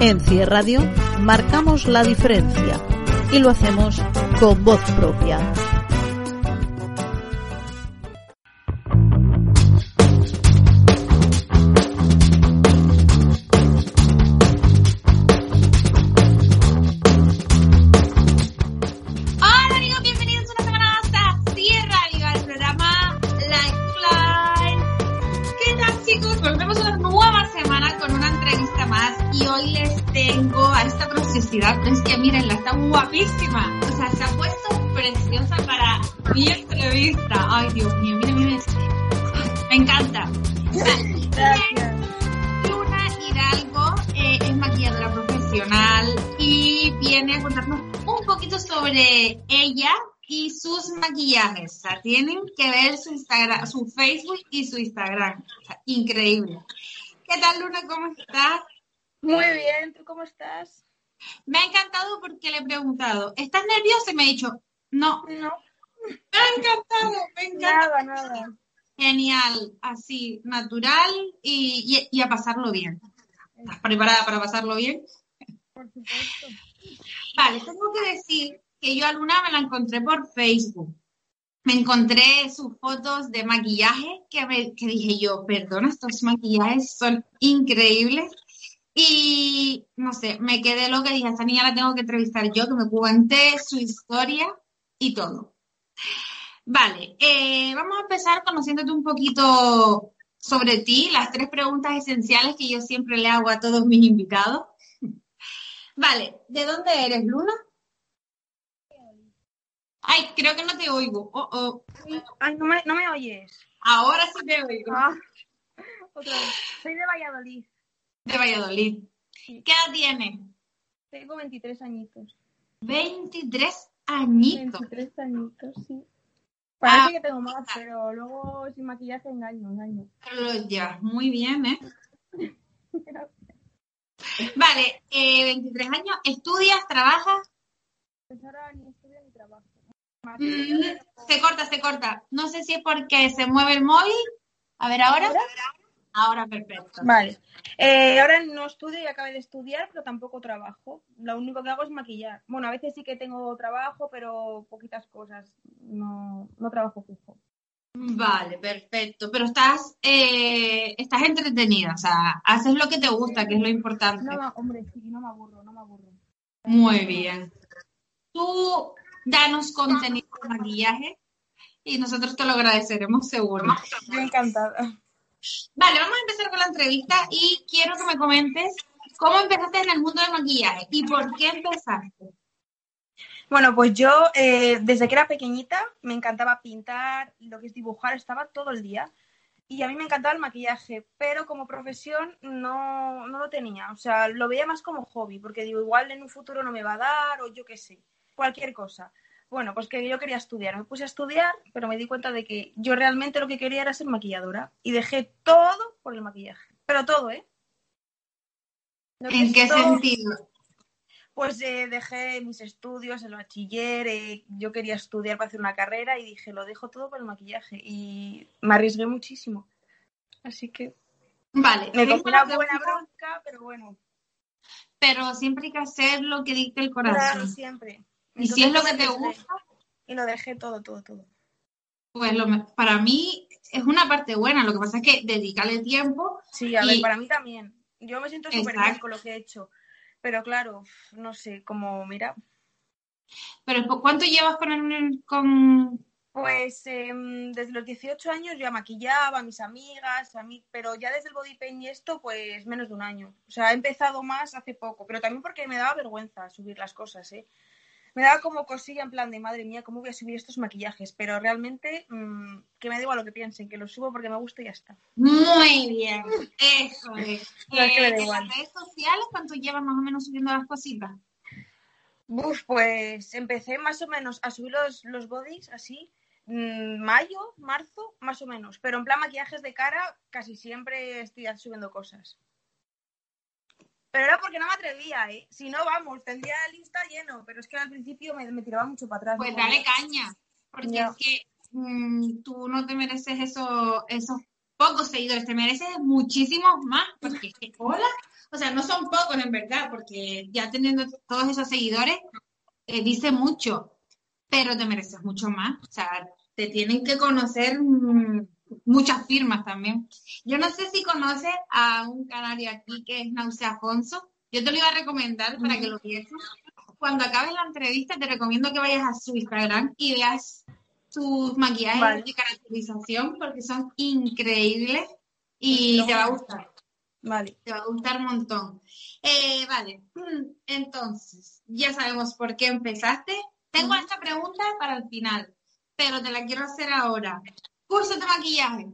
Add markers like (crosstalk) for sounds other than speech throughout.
En CIE Radio marcamos la diferencia y lo hacemos con voz propia. Encanta. Gracias. Luna Hidalgo eh, es maquilladora profesional y viene a contarnos un poquito sobre ella y sus maquillajes. O sea, tienen que ver su Instagram, su Facebook y su Instagram. O sea, increíble. ¿Qué tal, Luna? ¿Cómo estás? Muy bien, ¿tú cómo estás? Me ha encantado porque le he preguntado, ¿estás nerviosa? Y me ha dicho, no. No, Me ha encantado, me encanta. nada, nada. Genial, así, natural y, y- y a pasarlo bien. ¿Estás preparada para pasarlo bien? Por supuesto. Vale, tengo que decir que yo a Luna me la encontré por Facebook. Me encontré sus fotos de maquillaje que, me- que dije yo, perdona, estos maquillajes son increíbles. Y no sé, me quedé loca y dije, a esta niña la tengo que entrevistar yo, que me cuente su historia y todo. Vale, eh, vamos a empezar conociéndote un poquito sobre ti, las tres preguntas esenciales que yo siempre le hago a todos mis invitados. Vale, ¿de dónde eres, Luna? Ay, creo que no te oigo. Oh, oh. Ay, no me, no me oyes. Ahora sí te oigo. Ah, otra vez. Soy de Valladolid. De Valladolid. Sí. ¿Qué edad tienes? Tengo 23 añitos. 23 añitos. 23 añitos, sí. Parece Ah. que tengo más, pero luego sin maquillaje engaño, engaño. Pero llevas muy bien, ¿eh? (laughs) Vale, eh, 23 años. ¿Estudias, trabajas? Pues ahora ni estudio ni trabajo. Mm, se corta, se corta. No sé si es porque se mueve el móvil. A ver, ahora. Ahora, perfecto. Vale. Eh, ahora no estudio y acabé de estudiar, pero tampoco trabajo. Lo único que hago es maquillar. Bueno, a veces sí que tengo trabajo, pero poquitas cosas. No, no trabajo fijo. Vale, perfecto. Pero estás, eh, estás entretenida, o sea, haces lo que te gusta, que es lo importante. No, hombre, sí, no me aburro, no me aburro. Muy bien. Tú danos contenido de maquillaje y nosotros te lo agradeceremos seguro. Yo encantada. Vale, vamos a empezar con la entrevista y quiero que me comentes cómo empezaste en el mundo del maquillaje y por qué empezaste. Bueno, pues yo eh, desde que era pequeñita me encantaba pintar, lo que es dibujar, estaba todo el día. Y a mí me encantaba el maquillaje, pero como profesión no, no lo tenía. O sea, lo veía más como hobby, porque digo, igual en un futuro no me va a dar o yo qué sé, cualquier cosa. Bueno, pues que yo quería estudiar. Me puse a estudiar, pero me di cuenta de que yo realmente lo que quería era ser maquilladora. Y dejé todo por el maquillaje. Pero todo, ¿eh? ¿En qué todo- sentido? pues eh, dejé mis estudios, el bachiller, eh, yo quería estudiar para hacer una carrera y dije, lo dejo todo por el maquillaje. Y me arriesgué muchísimo. Así que Vale, me cogí una buena bronca, pero bueno, pero siempre hay que hacer lo que dicte el claro, corazón. Y si es lo que te gusta, Y lo dejé todo, todo, todo. pues lo para mí es una parte buena. Lo que pasa es que dedicarle tiempo Sí, a Y- ver, para mí también. Yo me siento súper bien con lo que he hecho. Pero claro, no sé, como, mira, Pero ¿cu- ¿cuánto llevas con el, con... Pues em, desde los 18 años ya maquillaba a mis amigas, a mí, pero ya desde el body paint y esto, pues menos de un año. O sea, he empezado más hace poco, pero también porque me daba vergüenza subir las cosas, ¿eh? Me daba como cosilla en plan de, madre mía, ¿cómo voy a subir estos maquillajes? Pero realmente, mm, que me da igual lo que piensen, que los subo porque me gusta y ya está. Muy bien, eso (laughs) es. No, es que me da Eh, en las redes sociales, ¿cuánto llevas más o menos subiendo las cositas? Uf, pues empecé más o menos a subir los, los bodies así, mm, mayo, marzo, más o menos. Pero en plan maquillajes de cara, casi siempre estoy subiendo cosas. Pero era porque no me atrevía, ¿eh? Si no, vamos, tendría el Insta lleno, pero es que al principio me, me tiraba mucho para atrás. Pues ¿no? dale caña, porque es que mm, tú no te mereces eso, esos pocos seguidores, te mereces muchísimos más, porque es que, hola, o sea, no son son pocos en verdad, porque ya teniendo todos esos seguidores, eh, dice mucho, pero te mereces mucho más. O sea, te tienen que conocer mm, muchas firmas también. Yo no sé si conoces a un canario aquí que es Náusea Afonso. Yo te lo iba a recomendar para que lo vieras. Cuando acabes la entrevista, te recomiendo que vayas a su Instagram y veas sus maquillajes Vale. de caracterización porque son increíbles y te va a gustar. Vale. Te va a gustar un montón. Eh, vale, (clears throat) entonces, ya sabemos por qué empezaste. Tengo esta pregunta para el final, pero te la quiero hacer ahora. Curso de maquillaje.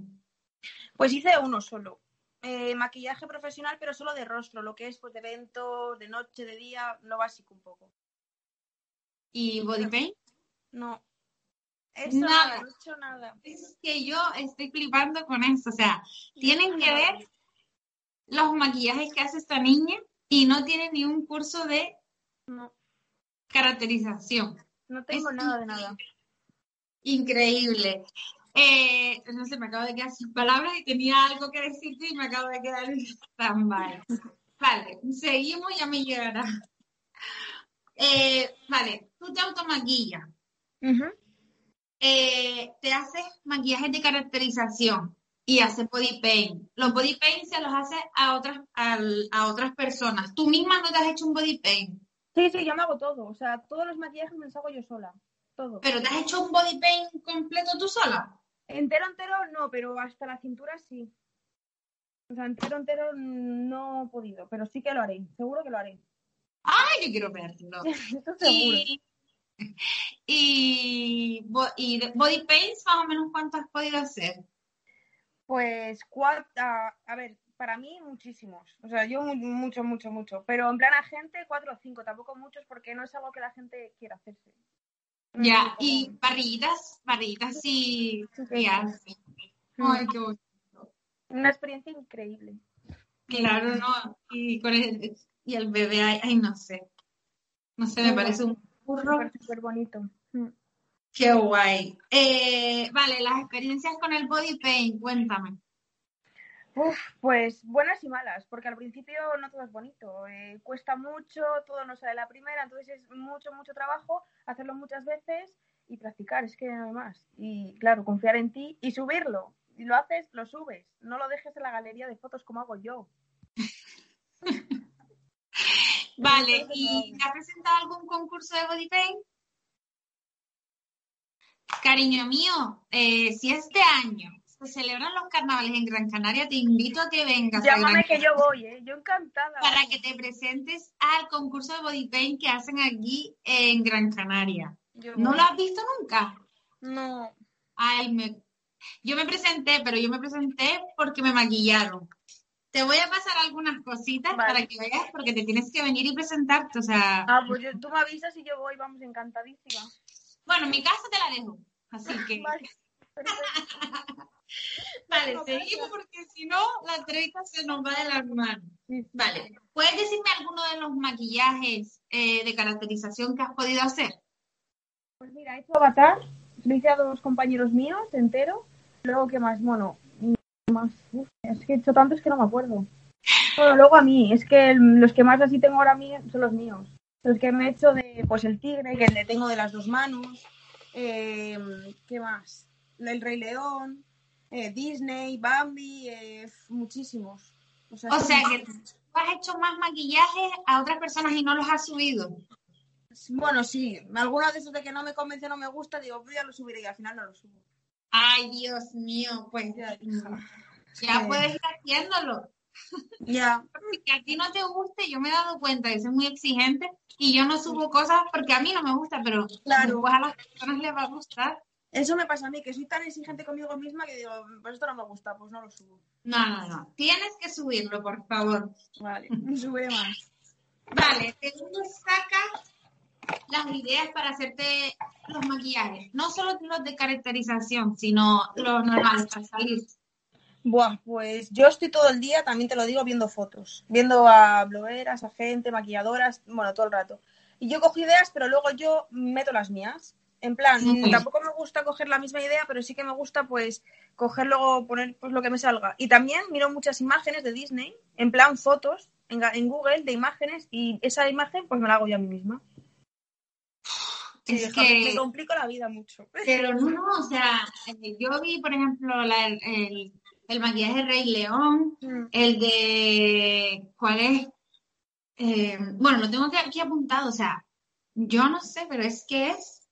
Pues hice uno solo. Eh, maquillaje profesional, pero solo de rostro, lo que es pues de eventos, de noche, de día, lo básico un poco. ¿Y body paint? No. Eso Nada. no he hecho nada. Es que yo estoy flipando con esto. O sea, tienen que ver los maquillajes que hace esta niña y no tiene ni un curso de No, caracterización. no tengo Es nada de nada. Increíble. Eh, no sé, me acabo de quedar sin palabras y tenía algo que decirte y me acabo de quedar en (laughs) stand-by. Vale, seguimos, ya me llegará. Eh, vale, tú te automaquillas, eh, te haces maquillajes de caracterización y haces body paint. Los body paint se los haces a otras, al- a otras personas. Tú misma no te has hecho un body paint, Sí, sí, yo me hago todo. O sea, todos los maquillajes me los hago yo sola. Todo. pero te has hecho un body paint completo tú sola. Entero, entero, no, pero hasta la cintura sí. O sea, entero, entero no he podido, pero sí que lo haré. Seguro que lo haré. Ay, yo quiero verlo. (laughs) Esto seguro. Y, y, body paints, más o menos, ¿cuánto has podido hacer? Pues, cuatro, a, a ver, para mí muchísimos. O sea, yo mu- mucho, mucho, mucho. Pero en plan a gente, cuatro o cinco, tampoco muchos porque no es algo que la gente quiera hacerse. Ya, muy y común. barrillitas, barrillitas sí, haces. Mm. Ay, qué bonito. Una experiencia increíble. Claro, ¿no? Y, con el, y el bebé, ay, ay, no sé. No sé, me Muy parece un burro. Súper, bonito. Mm. Qué guay. Eh, vale, las experiencias con el body paint, cuéntame. Uf, pues buenas y malas, porque al principio no todo es bonito, eh, cuesta mucho, todo no sale la primera, entonces es mucho, mucho trabajo hacerlo muchas veces y practicar, es que no hay más. Y claro, confiar en ti y subirlo. Si lo haces, lo subes, no lo dejes en la galería de fotos como hago yo. (laughs) Vale, ¿y te has presentado algún concurso de body paint? Cariño mío, eh, si este año se celebran los carnavales en Gran Canaria, te invito a que vengas a Llámame Gran que yo voy, ¿eh? yo encantada. para vamos. que te presentes al concurso de body paint que hacen aquí en Gran Canaria. ¿No lo has visto nunca? No, Ay, me... Yo me presenté, pero yo me presenté porque me maquillaron. Te voy a pasar algunas cositas Vale. para que veas, porque te tienes que venir y presentarte. O sea, ah, pues yo- tú me avisas y yo voy, vamos, encantadísima. bueno, mi casa te la dejo. Así que, (laughs) Vale. (laughs) vale, No, seguimos porque si no, la entrevista se nos va de las manos. Vale, ¿puedes decirme alguno de los maquillajes eh, de caracterización que has podido hacer? Pues mira, he hecho Avatar, lo hice a dos compañeros míos entero. Luego, ¿qué más? Bueno, más. uf, es que he hecho tantos que no me acuerdo. Bueno, luego a mí, es que los que más así tengo ahora mí son los míos. Los que me he hecho de, pues el tigre, que le tengo de las dos manos. Eh, ¿Qué más? El Rey León, eh, Disney, Bambi, eh, muchísimos. O sea, O son sea que tú has hecho más maquillajes a otras personas y no los has subido. Bueno, sí, algunos de esos de que no me convence, no me gusta, digo, pues ya lo subiré y al final no lo subo. Ay, Dios mío, pues Ya, ya puedes ir haciéndolo. Ya, (laughs) Porque a ti no te guste, yo me he dado cuenta que soy muy exigente y yo no subo cosas porque a mí no me gusta, pero Claro. a las personas les va a gustar. Eso me pasa a mí, que soy tan exigente conmigo misma que digo, pues esto no me gusta, pues no lo subo. No, no, no. Tienes que subirlo, por favor. Vale, (laughs) subiré más. Vale, segundo saca las ideas para hacerte los maquillajes. No solo los de caracterización, sino los normales para salir. Buah, pues yo estoy todo el día, también te lo digo, viendo fotos. Viendo a blogueras, a gente, maquilladoras, bueno, todo el rato. Y yo cojo ideas, pero luego yo meto las mías. En plan, Sí. tampoco me gusta coger la misma idea, pero sí que me gusta pues coger luego, poner pues lo que me salga. Y también miro muchas imágenes de Disney, en plan fotos, en, en Google de imágenes y esa imagen pues me la hago yo a mí misma. Sí, Es que- me complico la vida mucho. (laughs) Pero no, no, o sea, yo vi, por ejemplo, la- el, el maquillaje de Rey León, Mm. el de, ¿cuál es? Eh, bueno, lo tengo aquí apuntado, o sea, yo no sé, pero es que es,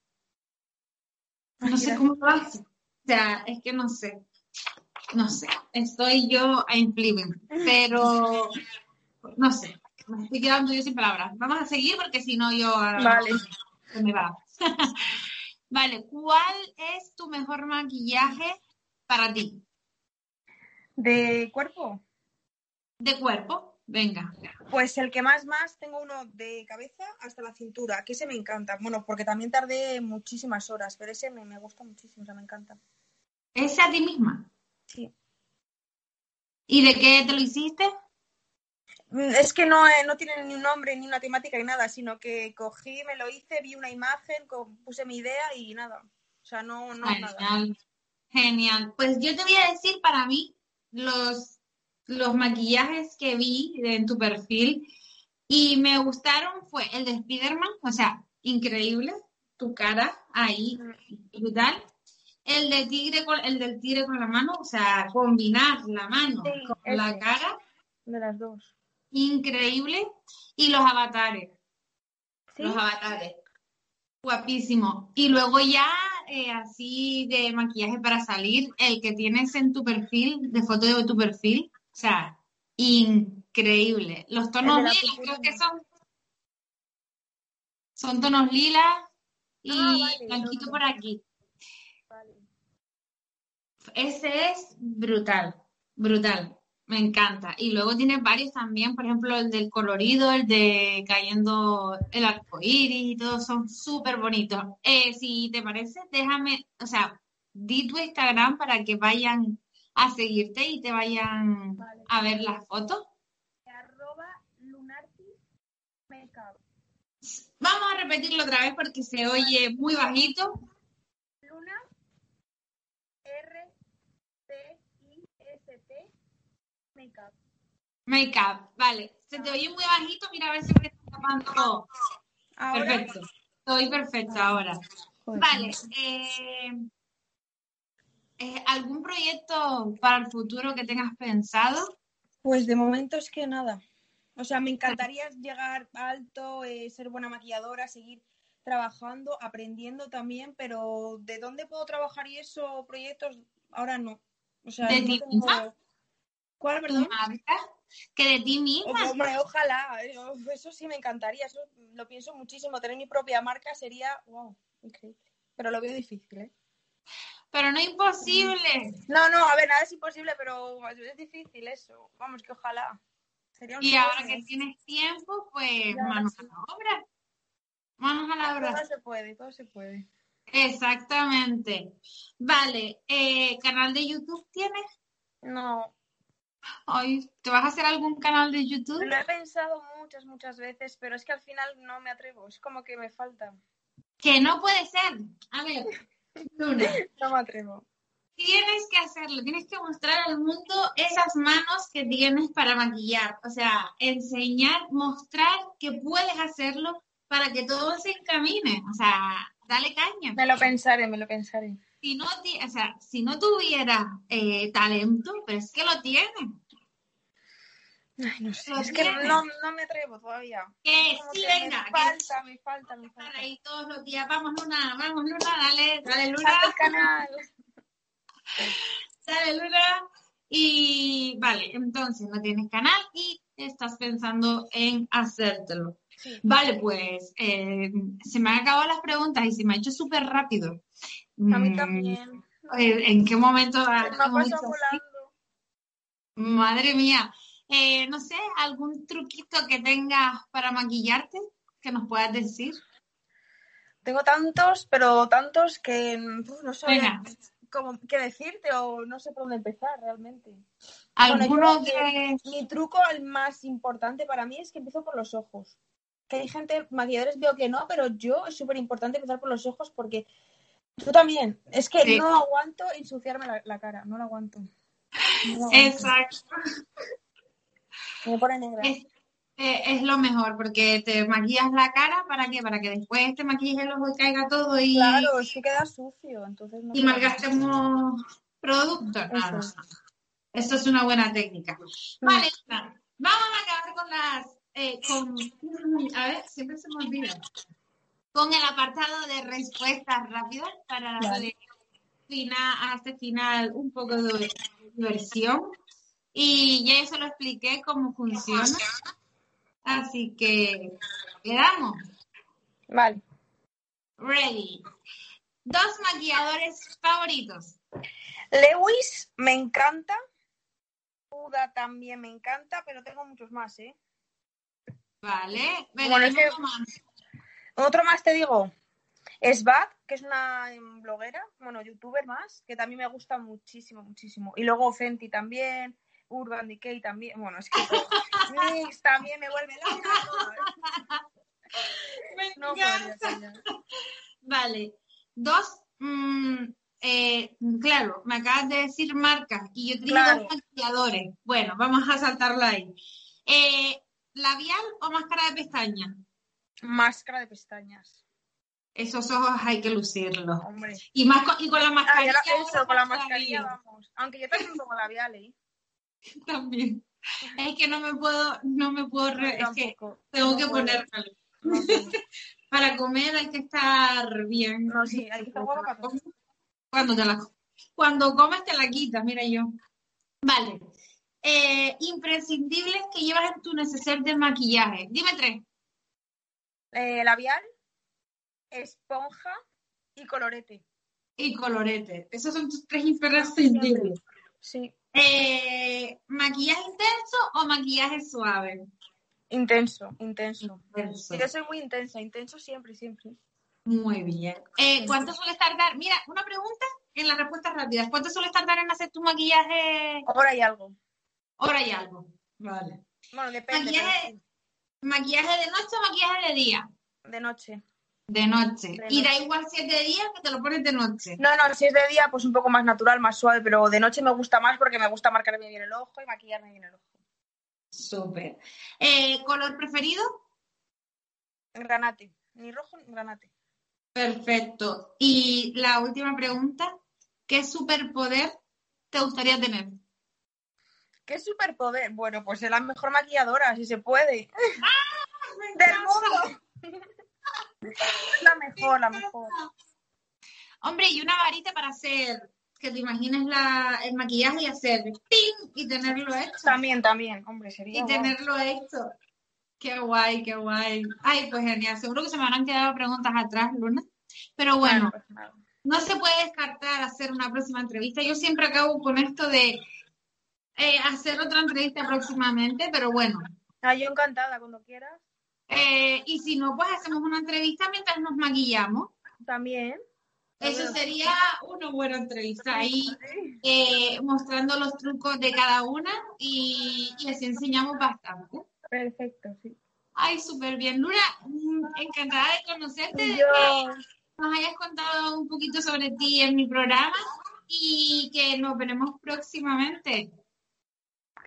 no sé cómo lo hace. O sea, es que no sé, no sé, estoy yo en flipping, pero no sé, me estoy quedando yo sin palabras. Vamos a seguir porque si no yo Vale. se me va. (laughs) Vale, ¿cuál es tu mejor maquillaje para ti? ¿De cuerpo? De cuerpo, venga. Pues el que más más tengo uno de cabeza hasta la cintura, que ese me encanta. Bueno, porque también tardé muchísimas horas, pero ese me, me gusta muchísimo, o sea, me encanta. ¿Ese a ti misma? Sí. ¿Y de qué te lo hiciste? Mm, Es que no, eh, no tiene ni un nombre, ni una temática, ni nada, sino que cogí, me lo hice, vi una imagen, puse mi idea y nada. O sea, no, no nada. Genial. Genial. Pues yo te voy a decir para mí los, los maquillajes que vi en tu perfil y me gustaron fue el de Spider-Man, o sea, increíble, tu cara ahí, brutal. El de tigre con, el del tigre con la mano, o sea, combinar la mano Sí, con la cara, De las dos. increíble. Y los avatares. ¿Sí? Los avatares. Guapísimo. Y luego ya, eh, así de maquillaje para salir, el que tienes en tu perfil, de foto de tu perfil, o sea, increíble. Los tonos lilas, creo que son. Son tonos lilas y Ah, vale, blanquito por aquí. Vale. Ese es brutal, brutal. Me encanta. Y luego tiene varios también, por ejemplo, el del colorido, el de cayendo el arco iris y todos son súper bonitos. Eh, si te parece, déjame, o sea, di tu Instagram para que vayan a seguirte y te vayan Vale. a ver las fotos. Arroba. Vamos a repetirlo otra vez porque se oye muy bajito. Luna R T I S T makeup. Makeup, vale. Se te oye muy bajito, mira a ver si me está tapando. Perfecto. Estoy perfecta ahora. Vale. eh, eh, ¿Algún proyecto para el futuro que tengas pensado? Pues de momento es que nada. O sea, me encantaría llegar alto, eh, ser buena maquilladora, seguir trabajando, aprendiendo también, pero ¿de dónde puedo trabajar y eso, proyectos? Ahora no. O sea, ¿De no ti tengo- misma? ¿Cuál, ¿Tu perdón? marca? ¿Que de ti misma? Hombre, ojalá, eso, eso sí me encantaría, eso lo pienso muchísimo, tener mi propia marca sería, wow, increíble. Pero lo veo difícil, ¿eh? Pero no imposible. No, no, a ver, nada es imposible, pero es difícil eso. Vamos, que ojalá. Sería un Y ahora que tienes tiempo, pues Ya, manos sí. a la obra. Manos a la obra. Todo se puede, todo se puede. Exactamente. Vale, eh, ¿canal de YouTube tienes? No, Ay, ¿te vas a hacer algún canal de YouTube? lo he pensado muchas, muchas veces, pero es que al final no me atrevo, es como que me falta. Que no puede ser. A ver, Luna, No me atrevo. tienes que hacerlo, tienes que mostrar al mundo esas manos que tienes para maquillar. O sea, enseñar, mostrar que puedes hacerlo para que todo se encamine. O sea, dale caña. Me lo pensaré, me lo pensaré. Si no, ti- o sea, si no tuviera eh, talento, pero es que lo tienes. Ay, no sé, es que no, no me atrevo todavía. Que Como sí, que venga, me falta, me falta, me falta. ahí todos los días. Vamos, Luna, vamos, Luna, dale, dale, Luna. Salta el canal. Dale, Luna. Y vale, entonces no tienes canal y estás pensando en hacértelo. Sí. Vale, pues eh, se me han acabado las preguntas y se me ha hecho súper rápido. A mí Mm, también. eh, ¿En qué momento Me ha pasado volando. Madre mía. Eh, no sé, algún truquito que tengas para maquillarte que nos puedas decir. Tengo tantos, pero tantos que uf, no sé cómo qué decirte o no sé por dónde empezar realmente. ¿Alguno yo, que... Mi truco el más importante para mí es que empiezo por los ojos. Que hay gente, maquilladores veo que no, pero yo es súper importante empezar por los ojos porque tú también. Es que Sí. no aguanto ensuciarme la, la cara, no lo aguanto. No aguanto. Exacto. Me pone negra. Es- eh, es lo mejor porque te maquillas la cara para qué, para que después te maquilles el ojo y caiga todo y, Claro, es que queda sucio, entonces no y malgastemos productos. Eso Nada, es. Eso es una buena técnica. Vale, Luna, vamos a acabar con las. eh, con, a ver, siempre se me olvida. Con el apartado de respuestas rápidas para Vale. final, a este final un poco de diversión. Y ya eso lo expliqué cómo funciona. Así que le damos. Vale. Ready. Dos maquilladores favoritos. Lewis me encanta. Buda también me encanta, pero tengo muchos más, ¿eh? Vale. Bueno, es que- más. Otro más te digo. Sbat, que es una bloguera, bueno, youtuber más, que también me gusta muchísimo, muchísimo. Y luego Fenty también, Urban Decay también. Bueno, es que. (laughs) Mix también me vuelve loca. Me No. Vale. Dos. mm, eh, claro, me acabas de decir marcas y yo te Claro. dos maquilladores. Bueno, vamos a saltarla ahí. Eh, ¿Labial o máscara de pestaña? Máscara de pestañas. Esos ojos hay que lucirlos. Hombre. Y más con, y con la Ah, mascarilla. ahora eso, con la mascarilla vamos. Aunque yo también pongo labial, ¿eh? (laughs) También. Es que no me puedo, no me puedo, re- es que tengo No que. No puedo. (laughs) Para comer hay que estar bien. No, sí, hay que estar guapa para todo. Cuando te la cuando comes te la quitas, mira yo. Vale. Eh, imprescindibles que llevas en tu neceser de maquillaje. Dime tres. Eh, labial, esponja y colorete. Y colorete. Esos son tus tres imprescindibles. Sí. Eh, ¿Maquillaje intenso o maquillaje suave? Intenso, intenso. Intenso. Yo soy muy intensa, intenso siempre, siempre. Muy bien. Eh, ¿Cuánto suele tardar? Mira, una pregunta en las respuestas rápidas. ¿Cuánto suele tardar en hacer tu maquillaje? Ahora hay algo. Hora y algo. Vale. Bueno, depende. pero Maquillaje, maquillaje de noche o maquillaje de día. de noche. De noche. De Y da igual si es de día que te lo pones de noche. No, no, si es de día, pues un poco más natural, más suave, pero de noche me gusta más porque me gusta marcarme bien el ojo y maquillarme bien el ojo. Súper. Eh, ¿Color preferido? Granate. Ni rojo ni granate. Perfecto. Y la última pregunta. ¿Qué superpoder te gustaría tener? ¿Qué superpoder? Bueno, pues es la mejor maquilladora, si se puede. Me (laughs) ¡Del mundo! (laughs) La mejor, la mejor. Hombre, y una varita para hacer, que te imagines la, el maquillaje y hacer ¡ping! y tenerlo hecho. También, también, hombre, sería Y tenerlo hecho. Qué guay, qué guay. Ay, pues genial. Seguro que se me habrán quedado preguntas atrás, Luna. Pero bueno, pues no se puede descartar hacer una próxima entrevista. Yo siempre acabo con esto de eh, hacer otra entrevista próximamente, pero bueno. Ah, yo encantada, cuando quieras. Eh, y si no, pues hacemos una entrevista mientras nos maquillamos. También. Eso sería una buena entrevista ahí, eh, mostrando los trucos de cada una y, y así enseñamos bastante. Perfecto, sí. Ay, súper bien. Luna, mm, encantada de conocerte, de que nos hayas contado un poquito sobre ti en mi programa y que nos veremos próximamente.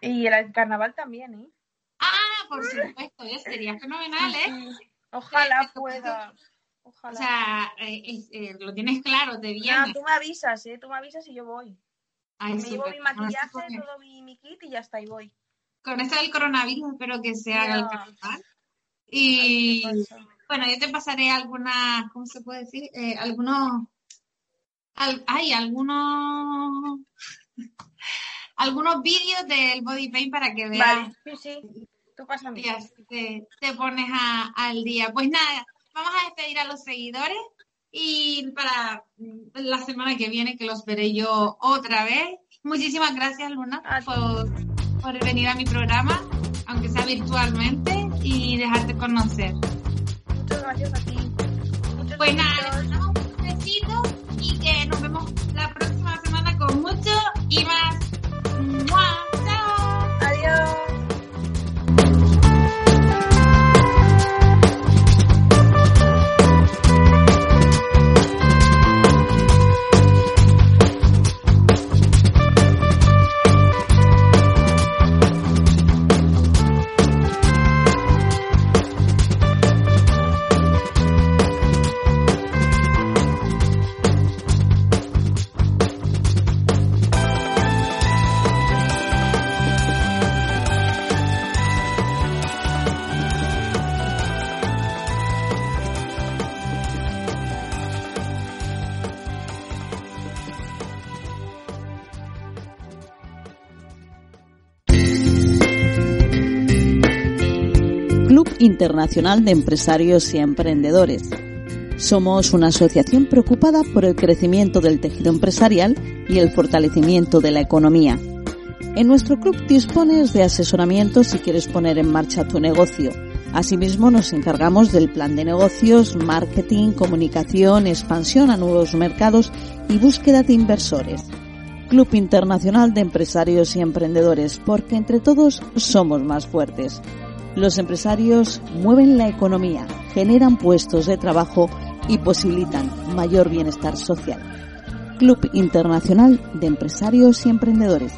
y el carnaval también, ¿eh? Por supuesto, ya sería fenomenal, ¿eh? Sí. Ojalá Sí, pueda. O sea, eh, eh, lo tienes claro, te viene. tú me avisas, ¿eh? Tú me avisas y yo voy. Ay, me llevo mi maquillaje, todo mi, mi kit y ya está, y voy. Con esto del coronavirus espero que se haga el carnaval. ¿Qué Y bueno, yo te pasaré algunas, ¿cómo se puede decir? Eh, algunos, al- hay algunos, (laughs) algunos vídeos del body paint para que veas Vale, sí, sí. Tú y así te, te pones a- al día. Pues nada, vamos a despedir a los seguidores y para mm, la semana que viene que los veré yo otra vez. Muchísimas gracias, Luna, por, por venir a mi programa, aunque sea virtualmente, y dejarte conocer. Muchas gracias a ti. Muchos Pues nada, les mandamos un besito y que nos vemos la próxima semana con mucho y más. Internacional de Empresarios y Emprendedores. Somos una asociación preocupada por el crecimiento del tejido empresarial y el fortalecimiento de la economía. En nuestro club dispones de asesoramiento si quieres poner en marcha tu negocio. Asimismo, nos encargamos del plan de negocios, marketing, comunicación, expansión a nuevos mercados y búsqueda de inversores. Club Internacional de Empresarios y Emprendedores, porque entre todos somos más fuertes. Los empresarios mueven la economía, generan puestos de trabajo y posibilitan mayor bienestar social. Club Internacional de Empresarios y Emprendedores.